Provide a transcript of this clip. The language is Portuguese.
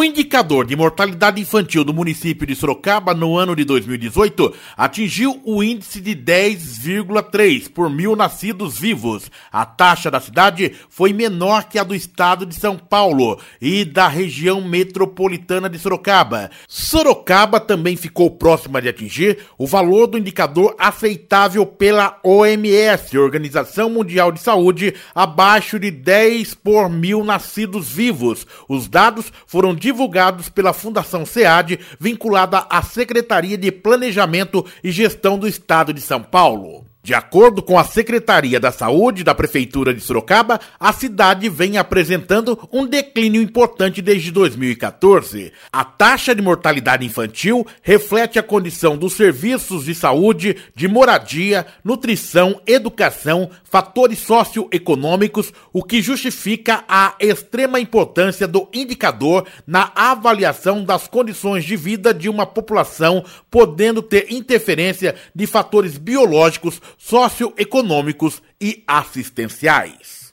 O indicador de mortalidade infantil do município de Sorocaba no ano de 2018 atingiu o índice de 10,3 por mil nascidos vivos. A taxa da cidade foi menor que a do estado de São Paulo e da região metropolitana de Sorocaba. Sorocaba também ficou próxima de atingir o valor do indicador aceitável pela OMS, Organização Mundial de Saúde, abaixo de 10 por mil nascidos vivos. Os dados foram divulgados pela Fundação SEAD, vinculada à Secretaria de Planejamento e Gestão do Estado de São Paulo. De acordo com a Secretaria da Saúde da Prefeitura de Sorocaba, a cidade vem apresentando um declínio importante desde 2014. A taxa de mortalidade infantil reflete a condição dos serviços de saúde, de moradia, nutrição, educação, fatores socioeconômicos, o que justifica a extrema importância do indicador na avaliação das condições de vida de uma população, podendo ter interferência de fatores biológicos socioeconômicos e assistenciais.